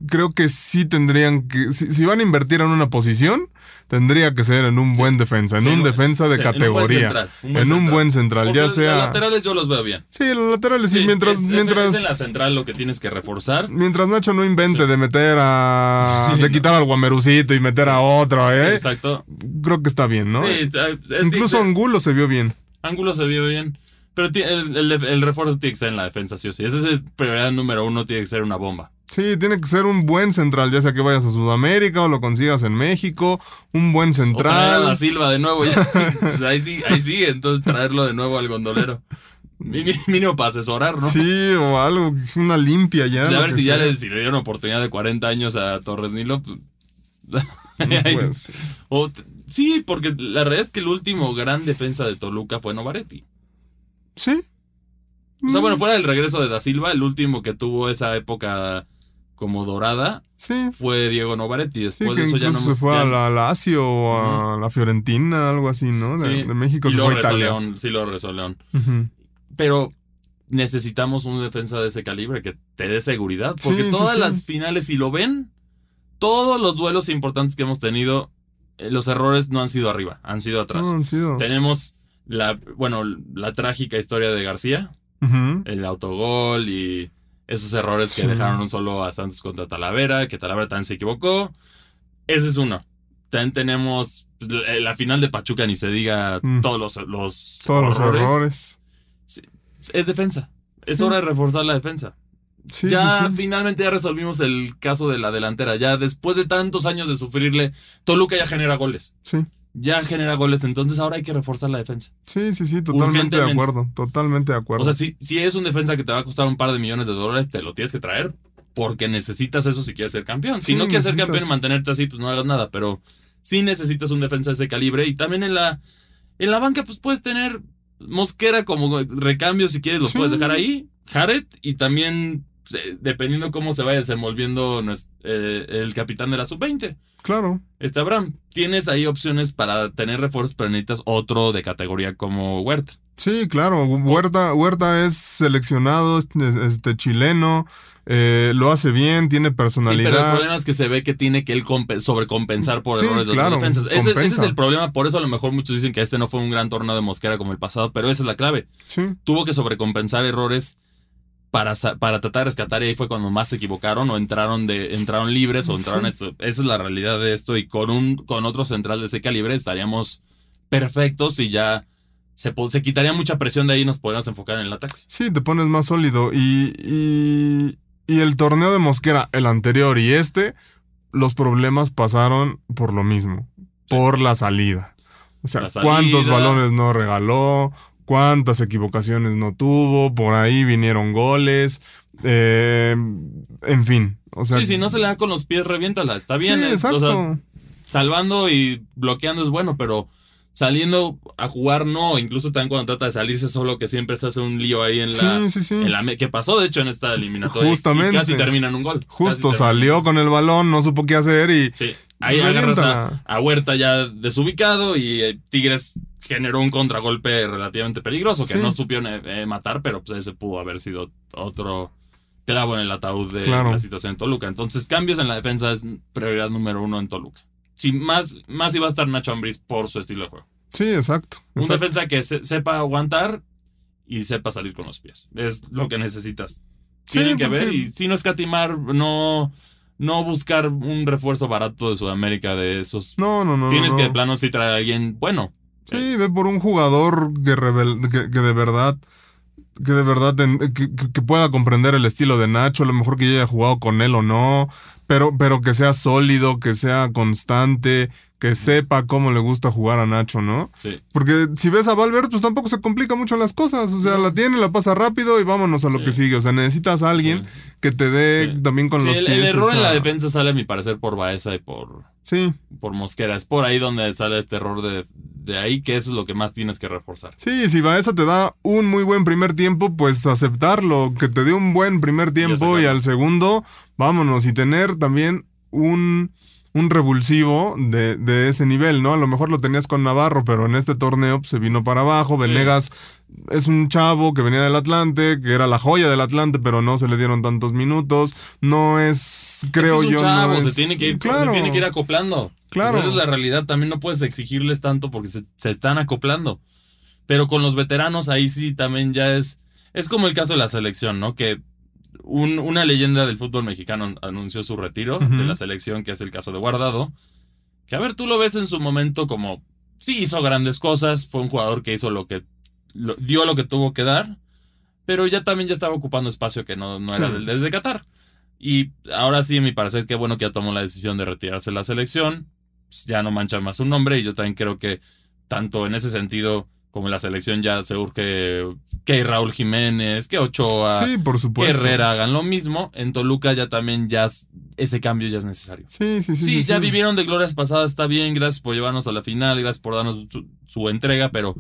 Speaker 3: Creo que sí tendrían que. Si, si van a invertir en una posición, tendría que ser en un buen defensa, en
Speaker 2: Sí,
Speaker 3: un defensa de
Speaker 2: sí, en un buen
Speaker 3: categoría.
Speaker 2: central, un buen
Speaker 3: en un buen central, ya
Speaker 2: Los
Speaker 3: sea.
Speaker 2: laterales yo los veo bien.
Speaker 3: Sí, los laterales, sí, mientras.
Speaker 2: es-
Speaker 3: mientras
Speaker 2: es en la central lo que tienes que reforzar.
Speaker 3: Mientras Nacho no invente de meter a. (laughs) De
Speaker 2: no.
Speaker 3: quitar al guamerucito y meter a otro,
Speaker 2: Sí,
Speaker 3: ¿eh?
Speaker 2: exacto.
Speaker 3: Creo que está bien, ¿no?
Speaker 2: Sí, es-
Speaker 3: Incluso Angulo se vio bien.
Speaker 2: Ángulo se vio bien. Pero el, el- el refuerzo tiene que ser en la defensa, sí o sí. Esa es prioridad número uno, tiene que ser una bomba.
Speaker 3: Sí, tiene que ser un buen central, ya sea que vayas a Sudamérica o lo consigas en México, un buen
Speaker 2: O traer a
Speaker 3: central.
Speaker 2: Da Silva de nuevo. Ya. (laughs) Pues ahí sí, ahí sí, entonces traerlo de nuevo al gondolero. Mínimo para asesorar, ¿no?
Speaker 3: Sí, o algo, una limpia ya.
Speaker 2: Pues a ver si ya le, si le dieron oportunidad de 40 años a Torres Nilo. pues, (laughs) o sí, porque la realidad es que el último gran defensa de Toluca fue Novaretti.
Speaker 3: sí.
Speaker 2: O sea,
Speaker 3: Mm,
Speaker 2: bueno, fuera del regreso de Da Silva, el último que tuvo esa época como dorada
Speaker 3: Sí.
Speaker 2: fue Diego Novaretti.
Speaker 3: Sí,
Speaker 2: Después
Speaker 3: que
Speaker 2: de eso ya no
Speaker 3: se fue a la Lazio o a la Fiorentina, algo así, ¿no? De,
Speaker 2: Sí,
Speaker 3: de México
Speaker 2: y
Speaker 3: se fue a Italia.
Speaker 2: León, sí lo regresó León. Pero necesitamos un defensa de ese calibre que te dé seguridad.
Speaker 3: Sí,
Speaker 2: Porque
Speaker 3: sí,
Speaker 2: todas
Speaker 3: sí.
Speaker 2: las finales, si lo ven, todos los duelos importantes que hemos tenido, eh, los errores no han sido arriba, han sido atrás.
Speaker 3: No, han sido.
Speaker 2: Tenemos la, bueno, la trágica historia de García, el autogol y esos errores que dejaron solo a Santos contra Talavera, que Talavera también se equivocó. Ese es uno. También tenemos pues, la, la final de Pachuca, ni se diga
Speaker 3: Mm.
Speaker 2: todos los, los
Speaker 3: Todos los errores.
Speaker 2: Es defensa. Es
Speaker 3: Sí.
Speaker 2: hora de reforzar la defensa.
Speaker 3: Sí,
Speaker 2: ya
Speaker 3: sí, sí.
Speaker 2: finalmente ya resolvimos el caso de la delantera. Ya después de tantos años de sufrirle, Toluca ya genera goles.
Speaker 3: Sí,
Speaker 2: Ya genera goles, entonces ahora hay que reforzar la defensa.
Speaker 3: sí, sí, sí, totalmente de acuerdo. Totalmente de acuerdo.
Speaker 2: O sea, si, si es un defensa que te va a costar un par de millones de dólares, te lo tienes que traer porque necesitas eso si quieres ser campeón. Si
Speaker 3: Sí,
Speaker 2: no quieres ser campeón y mantenerte así, pues no hagas nada, pero sí necesitas un defensa de ese calibre y también en la en la banca pues puedes tener Mosquera como recambio si quieres lo
Speaker 3: Sí.
Speaker 2: puedes dejar ahí, Jared y también dependiendo cómo se vaya desenvolviendo eh, el capitán de la sub-20.
Speaker 3: claro.
Speaker 2: Este Abraham, tienes ahí opciones para tener refuerzos, pero necesitas otro de categoría como Huerta.
Speaker 3: Sí, claro. Huerta, Huerta es seleccionado, es- es- este chileno, eh, lo hace bien, tiene
Speaker 2: Sí, pero el
Speaker 3: personalidad.
Speaker 2: problema es que se ve que tiene que él compe- sobrecompensar por
Speaker 3: Sí,
Speaker 2: errores de
Speaker 3: claro,
Speaker 2: otras defensas. Ese, ese es el problema, por eso a lo mejor muchos dicen que este no fue un gran torneo de Mosquera como el pasado, pero esa es la clave.
Speaker 3: Sí,
Speaker 2: Tuvo que sobrecompensar errores para, para tratar de rescatar y ahí fue cuando más se equivocaron o entraron de entraron libres o entraron esto. Esa es la realidad de esto y con un con otro central de ese calibre estaríamos perfectos y ya se, se quitaría mucha presión de ahí y nos podríamos enfocar en el ataque.
Speaker 3: Sí, te pones más sólido. Y, y, y el torneo de Mosquera, el anterior y este, los problemas pasaron por lo mismo, por la salida. O sea,
Speaker 2: salida.
Speaker 3: cuántos balones no regaló, cuántas equivocaciones no tuvo, por ahí vinieron goles, eh, en fin. O sea,
Speaker 2: sí, si no se le da con los pies, reviéntala. Está bien.
Speaker 3: Sí,
Speaker 2: es- o
Speaker 3: exacto.
Speaker 2: sea, salvando y bloqueando es bueno, pero saliendo a jugar no. Incluso también cuando trata de salirse solo, que siempre se hace un lío ahí en la.
Speaker 3: sí, sí, sí.
Speaker 2: en la que pasó, de hecho, en esta eliminatoria. y
Speaker 3: Justamente.
Speaker 2: casi termina en un gol.
Speaker 3: Justo
Speaker 2: Casi
Speaker 3: salió con el balón, no supo qué hacer y
Speaker 2: Sí. Ahí agarras a, a Huerta ya desubicado y eh, Tigres generó un contragolpe relativamente peligroso que
Speaker 3: Sí.
Speaker 2: no supieron eh, eh, matar, pero pues ese pudo haber sido otro clavo en el ataúd de
Speaker 3: Claro.
Speaker 2: la situación en Toluca. Entonces, cambios en la defensa es prioridad número uno en Toluca. Si más, más iba a estar Nacho Ambriz por su estilo de juego.
Speaker 3: sí, exacto.
Speaker 2: Un
Speaker 3: exacto.
Speaker 2: defensa que se- sepa aguantar y sepa salir con los pies. Es lo que necesitas.
Speaker 3: Sí,
Speaker 2: Tienen que
Speaker 3: porque-
Speaker 2: ver y si no escatimar, no, no buscar un refuerzo barato de Sudamérica de esos.
Speaker 3: No, no, no.
Speaker 2: Tienes
Speaker 3: no,
Speaker 2: que de plano sí traer a alguien bueno.
Speaker 3: Sí, ve por un jugador que, revel- que, que de verdad, que de verdad que, pueda comprender el estilo de Nacho, a lo mejor que ya haya jugado con él o no, pero, pero que sea sólido, que sea constante, que sepa cómo le gusta jugar a Nacho, ¿no?
Speaker 2: Sí.
Speaker 3: Porque si ves a Valverde, pues tampoco se complica mucho las cosas. O sea, la tiene, la pasa rápido y vámonos a lo
Speaker 2: Sí.
Speaker 3: que sigue. O sea, necesitas a alguien que te dé también con los
Speaker 2: el,
Speaker 3: pies.
Speaker 2: el error en la defensa sale, a mi parecer, por Baeza y por,
Speaker 3: Sí,
Speaker 2: por Mosquera. Es por ahí donde sale este error de, de ahí, que eso es lo que más tienes que reforzar.
Speaker 3: Sí, si Baeza te da un muy buen primer tiempo, pues aceptarlo, que te dé un buen primer tiempo y al segundo, vámonos, y tener también un, un revulsivo de, de ese nivel, ¿no? A lo mejor lo tenías con Navarro, pero en este torneo pues, se vino para abajo. Venegas es un chavo que venía del Atlante, que era la joya del Atlante, pero no se le dieron tantos minutos. No es, creo
Speaker 2: es un
Speaker 3: yo,
Speaker 2: chavo,
Speaker 3: no
Speaker 2: se
Speaker 3: es-
Speaker 2: tiene que ir,
Speaker 3: claro.
Speaker 2: se tiene que ir acoplando.
Speaker 3: Claro.
Speaker 2: Esa es la realidad. También no puedes exigirles tanto porque se, se están acoplando. Pero con los veteranos ahí sí también ya es. Es como el caso de la selección, ¿no? Que un- una leyenda del fútbol mexicano anunció su retiro de la selección, que es el caso de Guardado. Que a ver, tú lo ves en su momento como. Sí, hizo grandes cosas. Fue un jugador que hizo lo que. lo- dio lo que tuvo que dar. Pero ya también ya estaba ocupando espacio que no, no era
Speaker 3: Sí.
Speaker 2: del desde Qatar. Y ahora sí, a mi parecer, qué bueno que ya tomó la decisión de retirarse de la selección. Pues ya no mancha más su nombre. Y yo también creo que tanto en ese sentido como en la selección ya se urge que Raúl Jiménez, que Ochoa,
Speaker 3: Sí, por
Speaker 2: que
Speaker 3: supuesto.
Speaker 2: Herrera hagan lo mismo. En Toluca ya también ya es- ese cambio ya es necesario.
Speaker 3: Sí, sí, sí.
Speaker 2: Sí,
Speaker 3: sí,
Speaker 2: ya
Speaker 3: sí.
Speaker 2: vivieron de glorias pasadas, está bien, gracias por llevarnos a la final, gracias por darnos su, su entrega, pero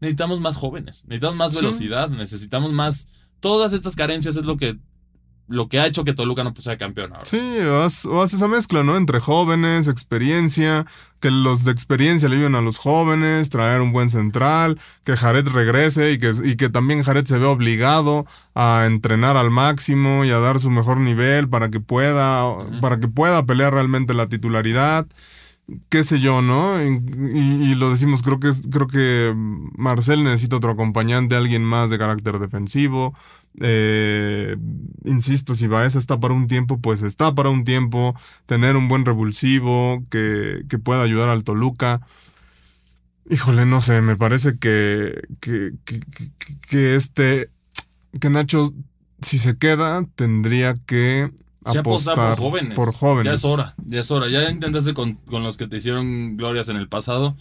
Speaker 2: necesitamos más jóvenes, necesitamos más velocidad, necesitamos más... Todas estas carencias es lo que, lo que ha hecho que Toluca no sea campeón ahora.
Speaker 3: Sí, o haz esa mezcla, ¿no? Entre jóvenes, experiencia, que los de experiencia le ayuden a los jóvenes, traer un buen central, que Jared regrese y que, y que también Jared se vea obligado a entrenar al máximo y a dar su mejor nivel para que pueda, para que pueda pelear realmente la titularidad. Qué sé yo, ¿no? Y, y- y lo decimos, creo que creo que Marcel necesita otro acompañante, alguien más de carácter defensivo. Eh, insisto, si Baeza está para un tiempo, pues está para un tiempo. Tener un buen revulsivo que, que pueda ayudar al Toluca. Híjole, no sé, me parece que, que, que, que- este, que Nacho, si se queda, tendría que
Speaker 2: apostar por jóvenes.
Speaker 3: por jóvenes.
Speaker 2: Ya es hora, ya es hora. Ya intentaste con, con los que te hicieron glorias en el pasado.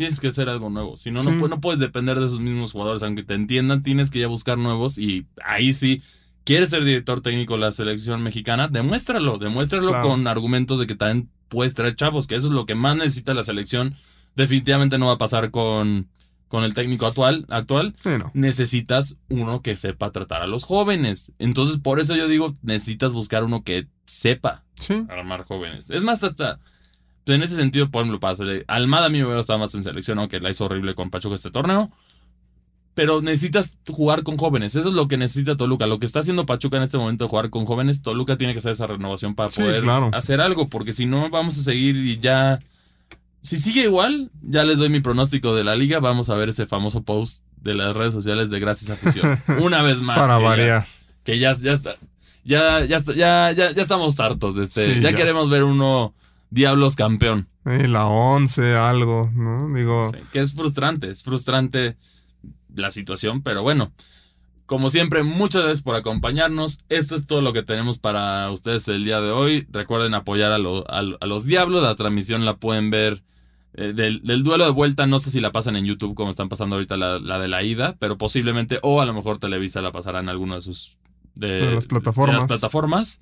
Speaker 2: Tienes que hacer algo nuevo. Si no, no,
Speaker 3: Sí.
Speaker 2: pu- no puedes depender de esos mismos jugadores. Aunque te entiendan, tienes que ya buscar nuevos. Y ahí sí, quieres ser director técnico de la selección mexicana, demuéstralo. Demuéstralo
Speaker 3: Claro.
Speaker 2: con argumentos de que también puedes traer chavos, que eso es lo que más necesita la selección. Definitivamente no va a pasar con, con el técnico actual. actual
Speaker 3: Sí, no.
Speaker 2: necesitas uno que sepa tratar a los jóvenes. Entonces, por eso yo digo, necesitas buscar uno que sepa
Speaker 3: Sí,
Speaker 2: armar jóvenes. Es más, hasta en ese sentido, por ejemplo, para sele- Almada a mí me hubiera gustado más en selección, aunque la hizo horrible con Pachuca este torneo. Pero necesitas jugar con jóvenes. Eso es lo que necesita Toluca. Lo que está haciendo Pachuca en este momento, jugar con jóvenes, Toluca tiene que hacer esa renovación para
Speaker 3: Sí,
Speaker 2: poder
Speaker 3: claro.
Speaker 2: hacer algo. Porque si no, vamos a seguir y ya. Si sigue igual, ya les doy mi pronóstico de la liga. Vamos a ver ese famoso post de las redes sociales de Gracias Afición. (laughs) Una vez más.
Speaker 3: para
Speaker 2: que ya-
Speaker 3: variar.
Speaker 2: Que ya, ya está. Ya, ya, ya, ya, ya estamos hartos de este.
Speaker 3: Sí,
Speaker 2: ya,
Speaker 3: ya.
Speaker 2: queremos ver uno Diablos campeón.
Speaker 3: La 11, algo, ¿no? Digo,
Speaker 2: Sí, que es frustrante, es frustrante la situación, pero bueno. Como siempre, muchas gracias por acompañarnos. Esto es todo lo que tenemos para ustedes el día de hoy. Recuerden apoyar a, lo- a- a los Diablos. La transmisión la pueden ver eh, del, del duelo de vuelta. No sé si la pasan en YouTube como están pasando ahorita la, la de la ida, pero posiblemente, o a lo mejor Televisa la pasará en alguno de sus de,
Speaker 3: De las plataformas.
Speaker 2: de las plataformas.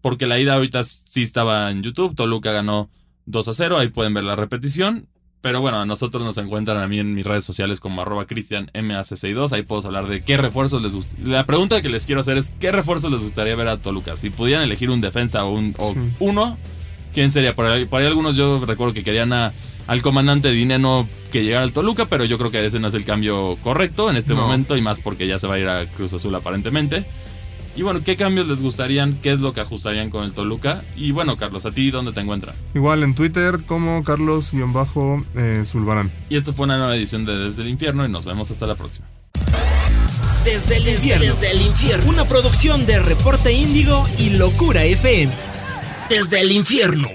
Speaker 2: Porque la ida ahorita sí estaba en YouTube. Toluca ganó 2 a 0. Ahí pueden ver la repetición. Pero bueno, a nosotros nos encuentran a mí en mis redes sociales como arroba cristianmac62. Ahí puedo hablar de qué refuerzos les gusta. La pregunta que les quiero hacer es: ¿qué refuerzos les gustaría ver a Toluca? Si pudieran elegir un defensa o, un, o
Speaker 3: Sí.
Speaker 2: uno, ¿quién sería? Por ahí, por ahí algunos yo recuerdo que querían a- al comandante Dineno que llegara al Toluca, pero yo creo que ese no es el cambio correcto en este
Speaker 3: No.
Speaker 2: momento y más porque ya se va a ir a Cruz Azul aparentemente. Y bueno, ¿qué cambios les gustarían? ¿Qué es lo que ajustarían con el Toluca? Y bueno, Carlos, ¿a ti dónde te encuentran?
Speaker 3: igual en Twitter como Carlos-Zulbarán.
Speaker 2: Y esto fue una nueva edición de Desde el Infierno y nos vemos hasta la próxima.
Speaker 1: Desde el infierno. Desde el infierno. Una producción de Reporte Índigo y Locura FM. Desde el infierno.